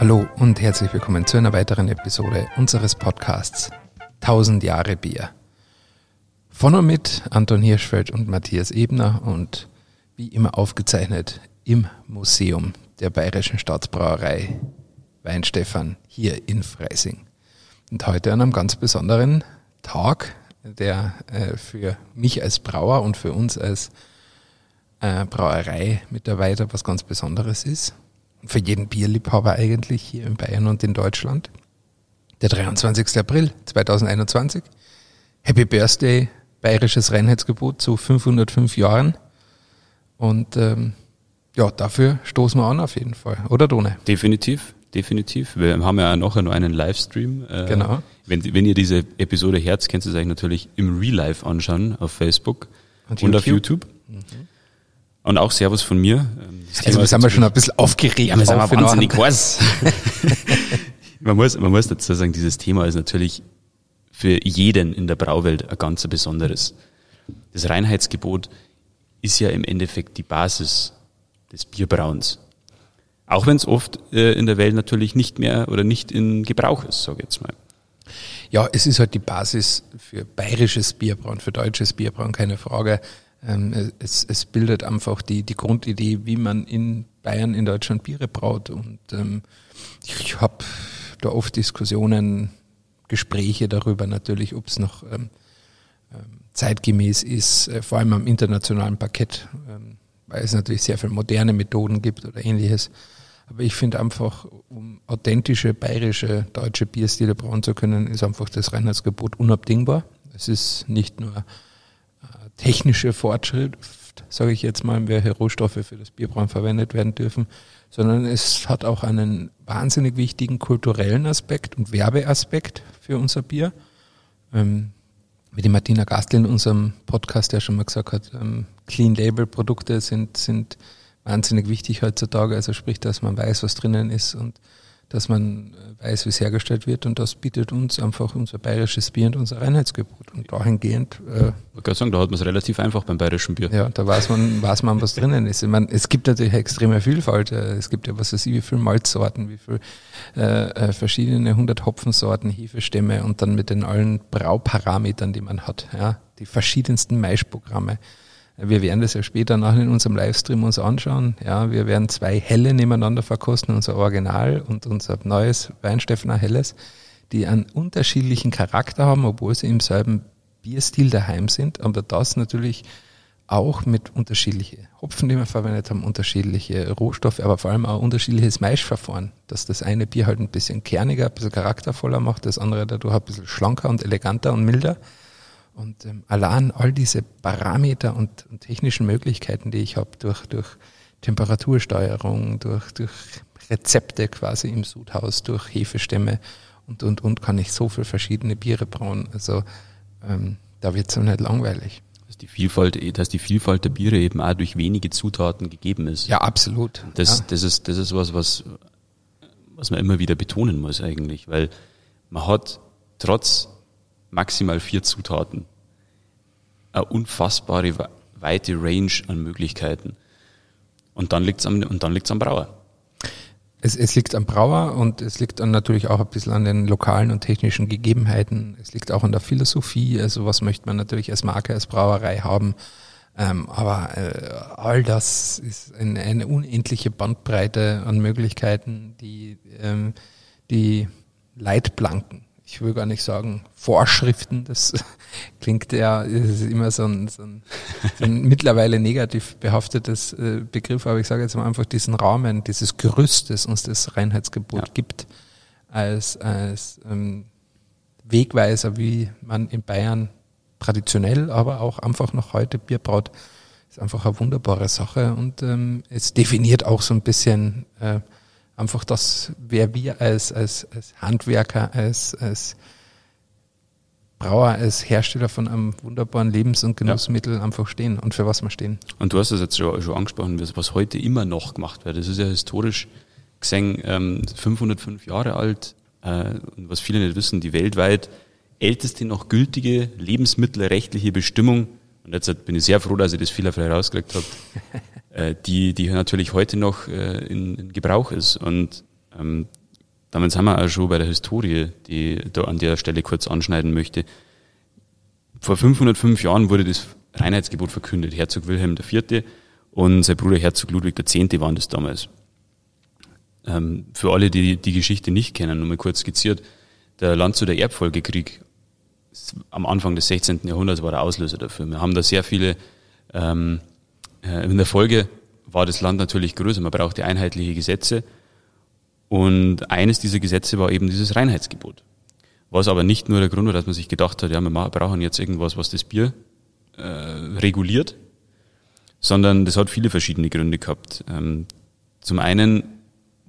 Hallo und herzlich willkommen zu einer weiteren Episode unseres Podcasts 1000 Jahre Bier. Von und mit Anton Hirschfeld und Matthias Ebner und wie immer aufgezeichnet im Museum der Bayerischen Staatsbrauerei Weinstefan hier in Freising. Und heute an einem ganz besonderen Tag, der äh, für mich als Brauer und für uns als äh, Brauerei-Mitarbeiter was ganz Besonderes ist für jeden Bierliebhaber eigentlich hier in Bayern und in Deutschland. Der 23. April 2021. Happy Birthday, bayerisches Reinheitsgebot zu 505 Jahren. Und ähm, ja, dafür stoßen wir an auf jeden Fall, oder Done? Definitiv, definitiv. Wir haben ja nachher noch einen Livestream. Äh, genau. Wenn, wenn ihr diese Episode Herz, könnt ihr es euch natürlich im Real Life anschauen auf Facebook und, und auf YouTube. Mhm. Und auch Servus von mir. Das also wir sind wir schon ein bisschen aufgeregt. Ja, wir sind wahnsinnig heiß. man, muss, man muss dazu sagen, dieses Thema ist natürlich für jeden in der Brauwelt ein ganz besonderes. Das Reinheitsgebot ist ja im Endeffekt die Basis des Bierbrauens. Auch wenn es oft äh, in der Welt natürlich nicht mehr oder nicht in Gebrauch ist, sage ich jetzt mal. Ja, es ist halt die Basis für bayerisches Bierbrauen, für deutsches Bierbrauen, keine Frage. Ähm, es, es bildet einfach die, die Grundidee, wie man in Bayern, in Deutschland Biere braut. Und ähm, ich habe da oft Diskussionen, Gespräche darüber natürlich, ob es noch ähm, ähm, zeitgemäß ist, äh, vor allem am internationalen Parkett, ähm, weil es natürlich sehr viele moderne Methoden gibt oder ähnliches. Aber ich finde einfach, um authentische bayerische deutsche Bierstile brauen zu können, ist einfach das Reinheitsgebot unabdingbar. Es ist nicht nur technische Fortschritt, sage ich jetzt mal, welche Rohstoffe für das Bierbrauen verwendet werden dürfen, sondern es hat auch einen wahnsinnig wichtigen kulturellen Aspekt und Werbeaspekt für unser Bier. Ähm, wie die Martina Gastl in unserem Podcast ja schon mal gesagt hat, ähm, Clean Label Produkte sind, sind wahnsinnig wichtig heutzutage. Also sprich, dass man weiß, was drinnen ist und dass man äh, weiß, wie es hergestellt wird und das bietet uns einfach unser bayerisches Bier und unser Reinheitsgebot. Und dahingehend. Äh, ich kann sagen, da hat man es relativ einfach beim bayerischen Bier. Ja, da weiß man, weiß man, was drinnen ist. Ich meine, es gibt natürlich extreme Vielfalt. Äh, es gibt ja, was weiß ich, wie viele Malzsorten, wie viele äh, äh, verschiedene hundert Hopfensorten, Hefestämme und dann mit den allen Brauparametern, die man hat. Ja, die verschiedensten Maischprogramme. Wir werden das ja später nachher in unserem Livestream uns anschauen. Ja, wir werden zwei Helle nebeneinander verkosten, unser Original und unser neues Weinsteffener Helles, die einen unterschiedlichen Charakter haben, obwohl sie im selben Bierstil daheim sind, aber das natürlich auch mit unterschiedliche Hopfen, die wir verwendet haben, unterschiedliche Rohstoffe, aber vor allem auch unterschiedliches Maischverfahren, dass das eine Bier halt ein bisschen kerniger, ein bisschen charaktervoller macht, das andere dadurch ein bisschen schlanker und eleganter und milder. Und ähm, allein all diese Parameter und, und technischen Möglichkeiten, die ich habe durch, durch Temperatursteuerung, durch, durch Rezepte quasi im Sudhaus, durch Hefestämme und, und, und, kann ich so viele verschiedene Biere brauen. Also ähm, da wird es so nicht langweilig. Dass die, Vielfalt, dass die Vielfalt der Biere eben auch durch wenige Zutaten gegeben ist. Ja, absolut. Das, ja. das, ist, das ist was, was, was man immer wieder betonen muss eigentlich, weil man hat trotz maximal vier Zutaten. Eine unfassbare weite Range an Möglichkeiten. Und dann liegt's am, und dann liegt's am Brauer. Es, es liegt am Brauer und es liegt dann natürlich auch ein bisschen an den lokalen und technischen Gegebenheiten. Es liegt auch an der Philosophie. Also was möchte man natürlich als Marke, als Brauerei haben. Ähm, aber äh, all das ist eine, eine, unendliche Bandbreite an Möglichkeiten, die ähm, die Leitplanken ich will gar nicht sagen Vorschriften, das klingt ja, ist immer so ein, so ein, so ein mittlerweile negativ behaftetes äh, Begriff, aber ich sage jetzt mal einfach diesen Rahmen, dieses Gerüst, das uns das Reinheitsgebot ja. gibt, als, als ähm, Wegweiser, wie man in Bayern traditionell, aber auch einfach noch heute Bier braut, ist einfach eine wunderbare Sache und ähm, es definiert auch so ein bisschen äh, einfach das, wer wir als, als, als Handwerker, als, als Brauer, als Hersteller von einem wunderbaren Lebens- und Genussmittel ja. einfach stehen und für was wir stehen. Und du hast es jetzt schon, schon angesprochen, was heute immer noch gemacht wird. Das ist ja historisch gesehen ähm, 505 Jahre alt äh, und was viele nicht wissen, die weltweit älteste noch gültige lebensmittelrechtliche Bestimmung, und jetzt bin ich sehr froh, dass ich das fehlerfrei rausgekriegt habe, äh, die, die natürlich heute noch äh, in, in Gebrauch ist. Und ähm, damit sind wir auch schon bei der Historie, die ich da an der Stelle kurz anschneiden möchte. Vor 505 Jahren wurde das Reinheitsgebot verkündet. Herzog Wilhelm IV. und sein Bruder Herzog Ludwig X. waren das damals. Ähm, für alle, die die Geschichte nicht kennen, nur mal kurz skizziert, der Landshuter Erbfolgekrieg am Anfang des 16. Jahrhunderts war der Auslöser dafür. Wir haben da sehr viele, ähm, äh, in der Folge war das Land natürlich größer, man brauchte einheitliche Gesetze und eines dieser Gesetze war eben dieses Reinheitsgebot. Was aber nicht nur der Grund war, dass man sich gedacht hat, ja, wir brauchen jetzt irgendwas, was das Bier äh, reguliert, sondern das hat viele verschiedene Gründe gehabt. Ähm, zum einen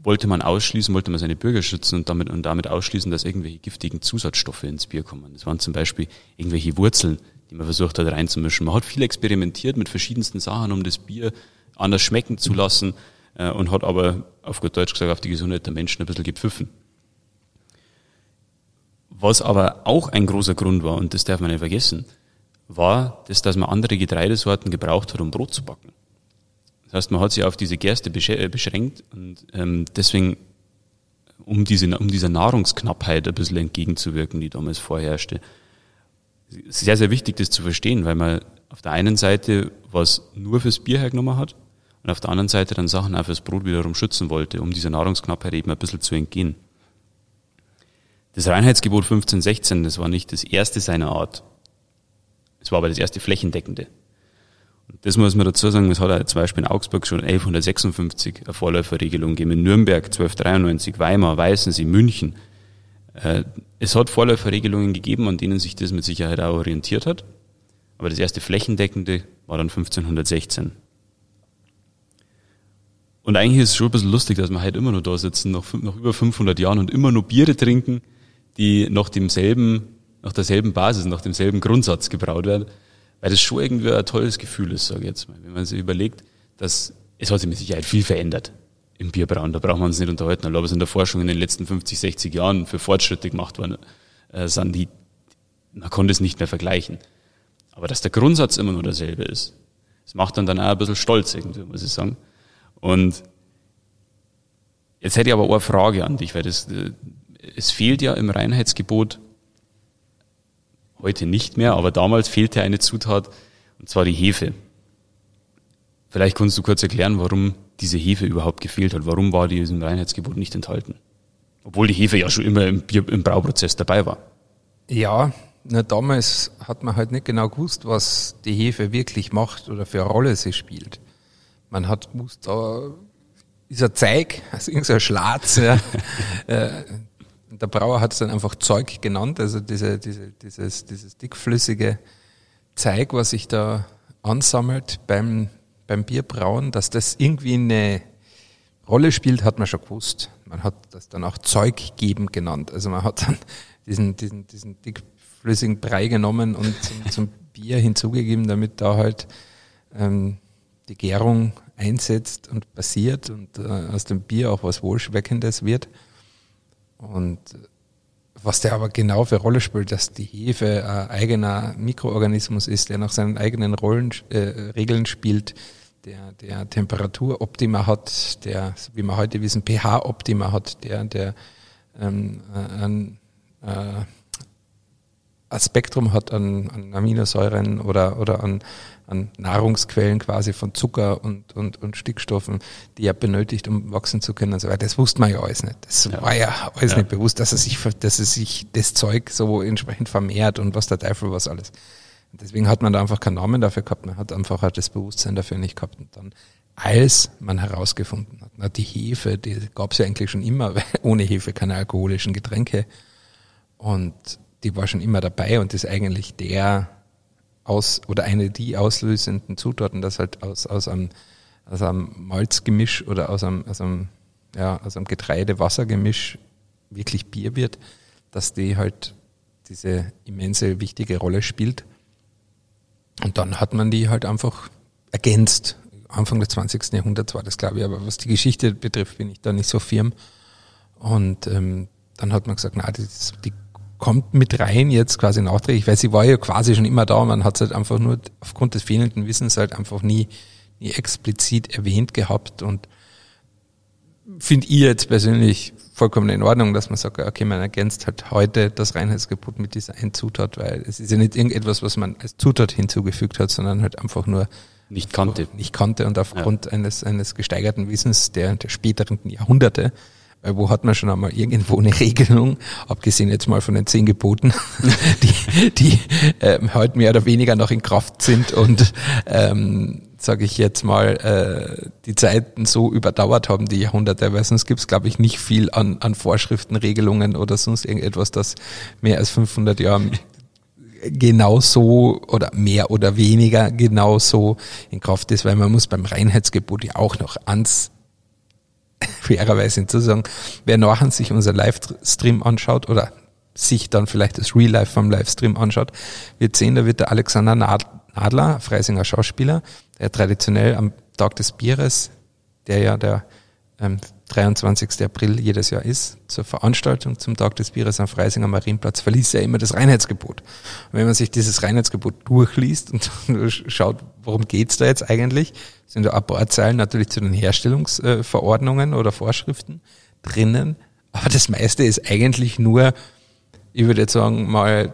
wollte man ausschließen, wollte man seine Bürger schützen und damit, und damit ausschließen, dass irgendwelche giftigen Zusatzstoffe ins Bier kommen. Das waren zum Beispiel irgendwelche Wurzeln, die man versucht hat reinzumischen. Man hat viel experimentiert mit verschiedensten Sachen, um das Bier anders schmecken zu lassen äh, und hat aber auf gut Deutsch gesagt auf die Gesundheit der Menschen ein bisschen gepfiffen. Was aber auch ein großer Grund war, und das darf man nicht vergessen, war, dass, dass man andere Getreidesorten gebraucht hat, um Brot zu backen. Das heißt, man hat sich auf diese Gerste äh, beschränkt und ähm, deswegen, um, diese, um dieser Nahrungsknappheit ein bisschen entgegenzuwirken, die damals vorherrschte, sehr, sehr wichtig, das zu verstehen, weil man auf der einen Seite was nur fürs Bier hergenommen hat und auf der anderen Seite dann Sachen auch fürs Brot wiederum schützen wollte, um dieser Nahrungsknappheit eben ein bisschen zu entgehen. Das Reinheitsgebot 1516, das war nicht das erste seiner Art. Es war aber das erste flächendeckende. Das muss man dazu sagen, es hat auch zum Beispiel in Augsburg schon 1156 eine Vorläuferregelung gegeben, in Nürnberg 1293, Weimar, Weißensee, München. Äh, es hat Vorläuferregelungen gegeben, an denen sich das mit Sicherheit auch orientiert hat. Aber das erste flächendeckende war dann 1516. Und eigentlich ist es schon ein bisschen lustig, dass wir heute immer noch da sitzen, nach, nach über 500 Jahren und immer nur Biere trinken, die nach demselben, nach derselben Basis, nach demselben Grundsatz gebraut werden. Weil das schon irgendwie ein tolles Gefühl ist, sage ich jetzt mal. Wenn man sich überlegt, dass es hat sich mit Sicherheit viel verändert im Bierbrauen. Da brauchen wir uns nicht unterhalten. Aber was in der Forschung in den letzten 50, 60 Jahren für Fortschritte gemacht worden äh, sind, die, man konnte es nicht mehr vergleichen. Aber dass der Grundsatz immer nur derselbe ist, das macht dann dann auch ein bisschen stolz irgendwie, muss ich sagen. Und jetzt hätte ich aber auch eine Frage an dich, weil das, äh, es fehlt ja im Reinheitsgebot heute nicht mehr, aber damals fehlte eine Zutat, und zwar die Hefe. Vielleicht kannst du kurz erklären, warum diese Hefe überhaupt gefehlt hat. Warum war die diesem Reinheitsgebot nicht enthalten? Obwohl die Hefe ja schon immer im, Bier, im Brauprozess dabei war. Ja, na, damals hat man halt nicht genau gewusst, was die Hefe wirklich macht oder für eine Rolle sie spielt. Man hat gewusst, da ist ein Zeig, also irgendein Schlatz. Ja. Äh, der Brauer hat es dann einfach Zeug genannt, also diese, diese, dieses, dieses dickflüssige Zeug, was sich da ansammelt beim, beim Bierbrauen, dass das irgendwie eine Rolle spielt, hat man schon gewusst. Man hat das dann auch Zeug geben genannt. Also man hat dann diesen, diesen, diesen dickflüssigen Brei genommen und zum, zum Bier hinzugegeben, damit da halt ähm, die Gärung einsetzt und passiert und äh, aus dem Bier auch was Wohlschmeckendes wird. Und was der aber genau für Rolle spielt, dass die Hefe ein eigener Mikroorganismus ist, der nach seinen eigenen Rollen, äh, Regeln spielt, der, der Temperaturoptima hat, der, wie wir heute wissen, pH-Optima hat, der, der ähm, ein, äh, ein Spektrum hat an, an Aminosäuren oder, oder an, an Nahrungsquellen quasi von Zucker und, und, und Stickstoffen, die er benötigt, um wachsen zu können und so weiter. Das wusste man ja alles nicht. Das ja. war ja alles ja. nicht bewusst, dass er sich, dass er sich das Zeug so entsprechend vermehrt und was der Teufel was alles. Deswegen hat man da einfach keinen Namen dafür gehabt. Man hat einfach halt das Bewusstsein dafür nicht gehabt. Und dann, als man herausgefunden hat, na, die Hefe, die gab es ja eigentlich schon immer, weil ohne Hefe keine alkoholischen Getränke. Und die war schon immer dabei und ist eigentlich der aus oder eine die auslösenden Zutaten, das halt aus, aus einem, aus einem Malzgemisch oder aus einem, aus einem, ja, aus einem Getreide-Wasser-Gemisch wirklich Bier wird, dass die halt diese immense wichtige Rolle spielt. Und dann hat man die halt einfach ergänzt. Anfang des 20. Jahrhunderts war das, glaube ich, aber was die Geschichte betrifft, bin ich da nicht so firm. Und ähm, dann hat man gesagt, na, das, die kommt mit rein jetzt quasi nachträglich, weil sie war ja quasi schon immer da, man hat es halt einfach nur aufgrund des fehlenden Wissens halt einfach nie, nie explizit erwähnt gehabt und finde ich jetzt persönlich vollkommen in Ordnung, dass man sagt, okay, man ergänzt halt heute das Reinheitsgebot mit dieser einen Zutat, weil es ist ja nicht irgendetwas, was man als Zutat hinzugefügt hat, sondern halt einfach nur nicht kannte. Nicht kannte und aufgrund ja. eines, eines gesteigerten Wissens der, der späteren Jahrhunderte wo hat man schon einmal irgendwo eine Regelung, abgesehen jetzt mal von den zehn Geboten, die, die ähm, heute mehr oder weniger noch in Kraft sind und ähm, sage ich jetzt mal, äh, die Zeiten so überdauert haben, die Jahrhunderte, weil sonst gibt es, glaube ich, nicht viel an, an Vorschriften, Regelungen oder sonst irgendetwas, das mehr als 500 Jahre genauso oder mehr oder weniger genauso in Kraft ist, weil man muss beim Reinheitsgebot ja auch noch ans fairerweise hinzusagen, wer nachher sich unser Livestream anschaut oder sich dann vielleicht das Real Life vom Livestream anschaut, wird sehen, da wird der Alexander Nadler, Freisinger Schauspieler, der traditionell am Tag des Bieres, der ja der ähm, 23. April jedes Jahr ist, zur Veranstaltung zum Tag des Bieres am Freisinger Marienplatz, verliest er immer das Reinheitsgebot. Und wenn man sich dieses Reinheitsgebot durchliest und schaut, worum geht's da jetzt eigentlich, sind da ein paar Zeilen natürlich zu den Herstellungsverordnungen oder Vorschriften drinnen, aber das meiste ist eigentlich nur, ich würde jetzt sagen, mal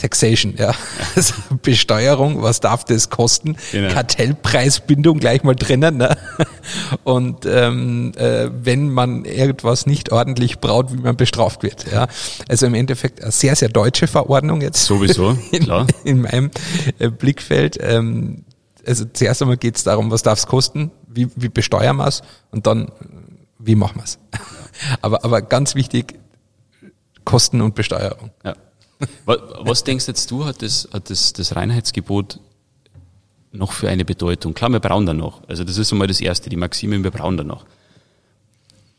Taxation, ja. Also Besteuerung, was darf das kosten? Genau. Kartellpreisbindung gleich mal drinnen. Ne? Und ähm, äh, wenn man irgendwas nicht ordentlich braut, wie man bestraft wird. Ja. Also im Endeffekt eine sehr, sehr deutsche Verordnung jetzt. Sowieso, klar. In, in meinem äh, Blickfeld. Ähm, also zuerst einmal geht es darum, was darf es kosten, wie, wie besteuern wir es und dann, wie machen wir es. aber, aber ganz wichtig, Kosten und Besteuerung. Ja. Was denkst jetzt du, hat das, hat das, das Reinheitsgebot noch für eine Bedeutung? Klar, wir brauchen da noch. Also das ist einmal das Erste, die Maxime, wir brauchen da noch.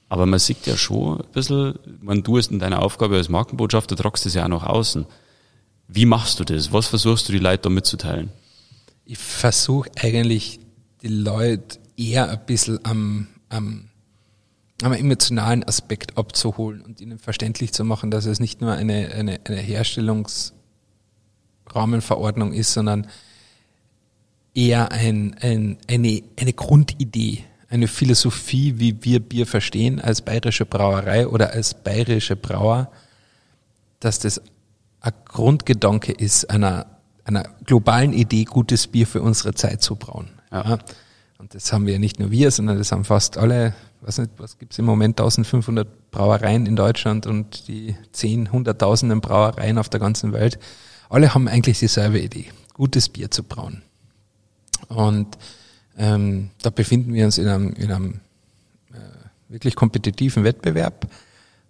Aber man sieht ja schon ein bisschen, wenn du es in deiner Aufgabe als Markenbotschafter tragst das ja auch nach außen. Wie machst du das? Was versuchst du die Leute da mitzuteilen? Ich versuche eigentlich die Leute eher ein bisschen am, am einen emotionalen Aspekt abzuholen und ihnen verständlich zu machen, dass es nicht nur eine, eine, eine Herstellungsrahmenverordnung ist, sondern eher ein, ein, eine, eine Grundidee, eine Philosophie, wie wir Bier verstehen als bayerische Brauerei oder als bayerische Brauer, dass das ein Grundgedanke ist einer, einer globalen Idee, gutes Bier für unsere Zeit zu brauen. Ja. Und das haben wir nicht nur wir, sondern das haben fast alle was nicht, was gibt's im Moment 1500 Brauereien in Deutschland und die 10, hunderttausenden Brauereien auf der ganzen Welt. Alle haben eigentlich dieselbe Idee, gutes Bier zu brauen. Und ähm, da befinden wir uns in einem, in einem äh, wirklich kompetitiven Wettbewerb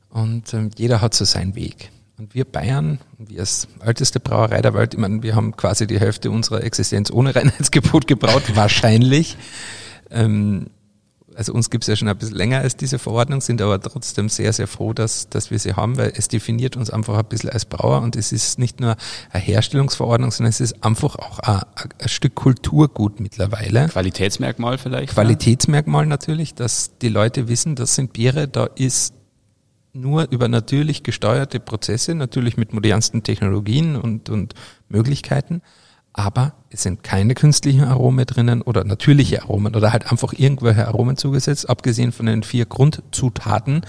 und ähm, jeder hat so seinen Weg. Und wir Bayern, wir als älteste Brauerei der Welt, ich meine, wir haben quasi die Hälfte unserer Existenz ohne Reinheitsgebot gebraut, wahrscheinlich. Ähm, also uns gibt es ja schon ein bisschen länger als diese Verordnung, sind aber trotzdem sehr, sehr froh, dass, dass wir sie haben, weil es definiert uns einfach ein bisschen als Brauer und es ist nicht nur eine Herstellungsverordnung, sondern es ist einfach auch ein, ein Stück Kulturgut mittlerweile. Qualitätsmerkmal vielleicht? Qualitätsmerkmal ja? natürlich, dass die Leute wissen, das sind Biere, da ist nur über natürlich gesteuerte Prozesse, natürlich mit modernsten Technologien und, und Möglichkeiten, aber es sind keine künstlichen Aromen drinnen oder natürliche Aromen oder halt einfach irgendwelche Aromen zugesetzt. Abgesehen von den vier Grundzutaten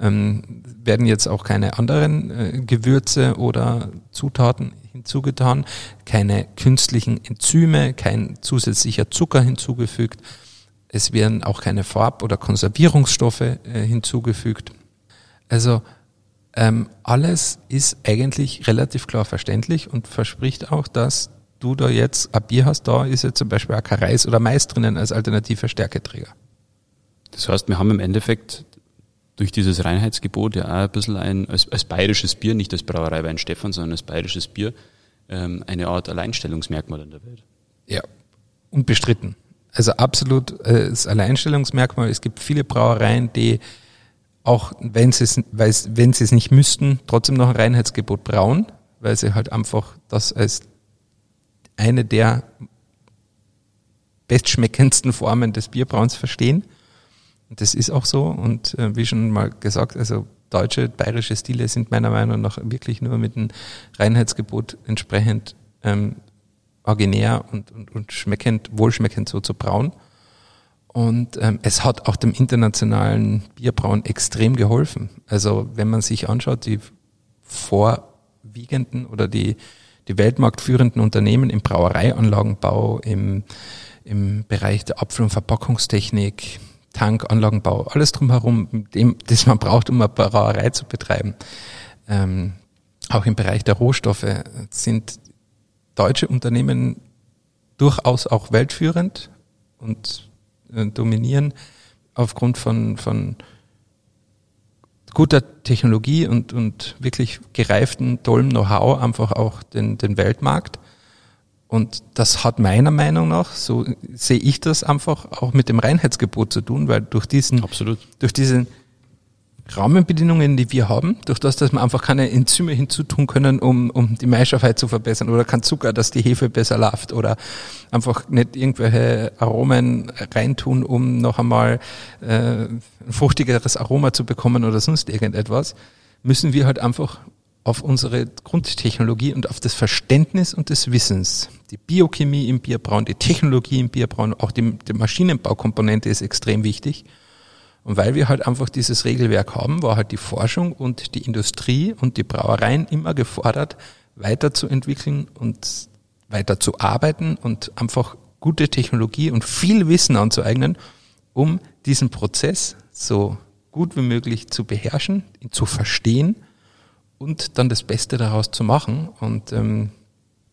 ähm, werden jetzt auch keine anderen äh, Gewürze oder Zutaten hinzugetan, keine künstlichen Enzyme, kein zusätzlicher Zucker hinzugefügt. Es werden auch keine Farb- oder Konservierungsstoffe äh, hinzugefügt. Also ähm, alles ist eigentlich relativ klar verständlich und verspricht auch, dass du da jetzt ein Bier hast, da ist jetzt zum Beispiel auch kein Reis oder Mais drinnen als alternative Stärketräger. Das heißt, wir haben im Endeffekt durch dieses Reinheitsgebot ja auch ein bisschen ein, als, als bayerisches Bier, nicht als Brauerei Wein Stefan, sondern als bayerisches Bier, ähm, eine Art Alleinstellungsmerkmal in der Welt. Ja, unbestritten. Also absolut äh, das Alleinstellungsmerkmal. Es gibt viele Brauereien, die auch wenn sie es, wenn sie es nicht müssten, trotzdem noch ein Reinheitsgebot brauen, weil sie halt einfach das als eine der bestschmeckendsten Formen des Bierbrauens verstehen. Und das ist auch so. Und äh, wie schon mal gesagt, also deutsche, bayerische Stile sind meiner Meinung nach wirklich nur mit dem Reinheitsgebot entsprechend ähm, originär und, und, und schmeckend, wohlschmeckend so zu brauen. Und ähm, es hat auch dem internationalen Bierbrauen extrem geholfen. Also wenn man sich anschaut, die vorwiegenden oder die, die weltmarktführenden Unternehmen im Brauereianlagenbau, im, im Bereich der Apfel- und Verpackungstechnik, Tankanlagenbau, alles drumherum, dem, das man braucht, um eine Brauerei zu betreiben. Ähm, auch im Bereich der Rohstoffe sind deutsche Unternehmen durchaus auch weltführend und äh, dominieren aufgrund von, von guter Technologie und, und wirklich gereiften, tollem Know-how einfach auch den, den Weltmarkt. Und das hat meiner Meinung nach, so sehe ich das einfach auch mit dem Reinheitsgebot zu tun, weil durch diesen, Absolut. durch diesen Rahmenbedingungen, die wir haben, durch das, dass wir einfach keine Enzyme hinzutun können, um, um die Maischafheit zu verbessern oder kein Zucker, dass die Hefe besser läuft oder einfach nicht irgendwelche Aromen reintun, um noch einmal äh, ein fruchtigeres Aroma zu bekommen oder sonst irgendetwas, müssen wir halt einfach auf unsere Grundtechnologie und auf das Verständnis und des Wissens. Die Biochemie im Bierbrauen, die Technologie im Bierbrauen, auch die, die Maschinenbaukomponente ist extrem wichtig. Und weil wir halt einfach dieses Regelwerk haben, war halt die Forschung und die Industrie und die Brauereien immer gefordert, weiterzuentwickeln und weiter zu arbeiten und einfach gute Technologie und viel Wissen anzueignen, um diesen Prozess so gut wie möglich zu beherrschen, ihn zu verstehen und dann das Beste daraus zu machen. Und ähm,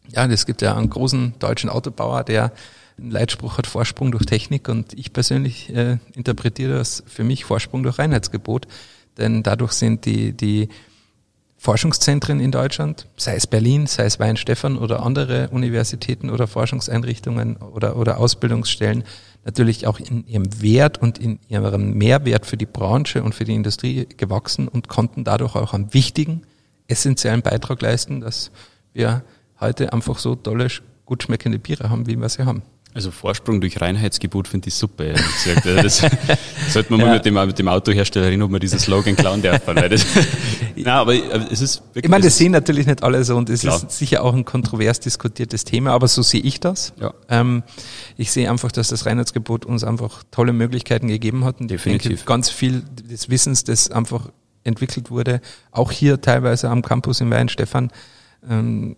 ja, es gibt ja einen großen deutschen Autobauer, der Leitspruch hat Vorsprung durch Technik und ich persönlich äh, interpretiere das für mich Vorsprung durch Reinheitsgebot, denn dadurch sind die, die Forschungszentren in Deutschland, sei es Berlin, sei es Weinstefan oder andere Universitäten oder Forschungseinrichtungen oder, oder Ausbildungsstellen, natürlich auch in ihrem Wert und in ihrem Mehrwert für die Branche und für die Industrie gewachsen und konnten dadurch auch einen wichtigen, essentiellen Beitrag leisten, dass wir heute einfach so tolle, gut schmeckende Biere haben, wie wir sie haben. Also Vorsprung durch Reinheitsgebot finde ich super. Das sollte man ja. mal mit dem, mit dem Autohersteller reden, ob man dieses Slogan klauen darf. Weil das, Nein, aber es ist wirklich, Ich meine, das sehen natürlich nicht alle so und es ist sicher auch ein kontrovers diskutiertes Thema, aber so sehe ich das. Ja. Ähm, ich sehe einfach, dass das Reinheitsgebot uns einfach tolle Möglichkeiten gegeben hat und Definitiv. Denke, ganz viel des Wissens, das einfach entwickelt wurde, auch hier teilweise am Campus in Weinstefan, ähm,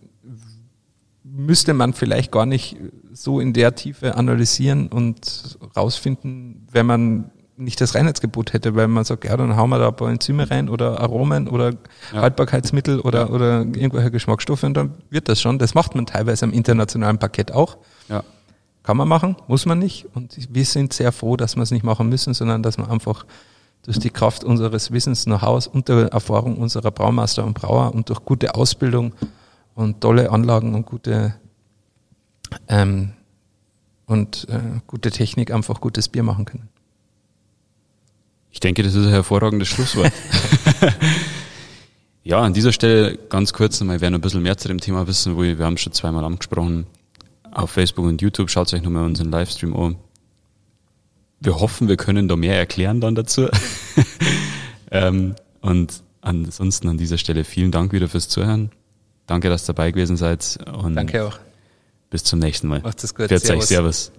müsste man vielleicht gar nicht so in der Tiefe analysieren und rausfinden, wenn man nicht das Reinheitsgebot hätte, weil man sagt, ja, dann hauen wir da ein paar Enzyme rein oder Aromen oder ja. Haltbarkeitsmittel oder, ja. oder irgendwelche Geschmacksstoffe und dann wird das schon. Das macht man teilweise am internationalen Parkett auch. Ja. Kann man machen, muss man nicht. Und wir sind sehr froh, dass wir es nicht machen müssen, sondern dass man einfach durch die Kraft unseres Wissens, Know-hows und der Erfahrung unserer Braumeister und Brauer und durch gute Ausbildung und tolle Anlagen und gute ähm, und äh, gute Technik einfach gutes Bier machen können. Ich denke, das ist ein hervorragendes Schlusswort. ja, an dieser Stelle ganz kurz nochmal, wer noch ein bisschen mehr zu dem Thema wissen will, wir haben es schon zweimal angesprochen, auf Facebook und YouTube, schaut euch nochmal unseren Livestream an. Wir hoffen, wir können da mehr erklären dann dazu. ähm, und ansonsten an dieser Stelle vielen Dank wieder fürs Zuhören. Danke, dass ihr dabei gewesen seid. Und Danke auch. Bis zum nächsten Mal. Macht es gut. Servus. Servus.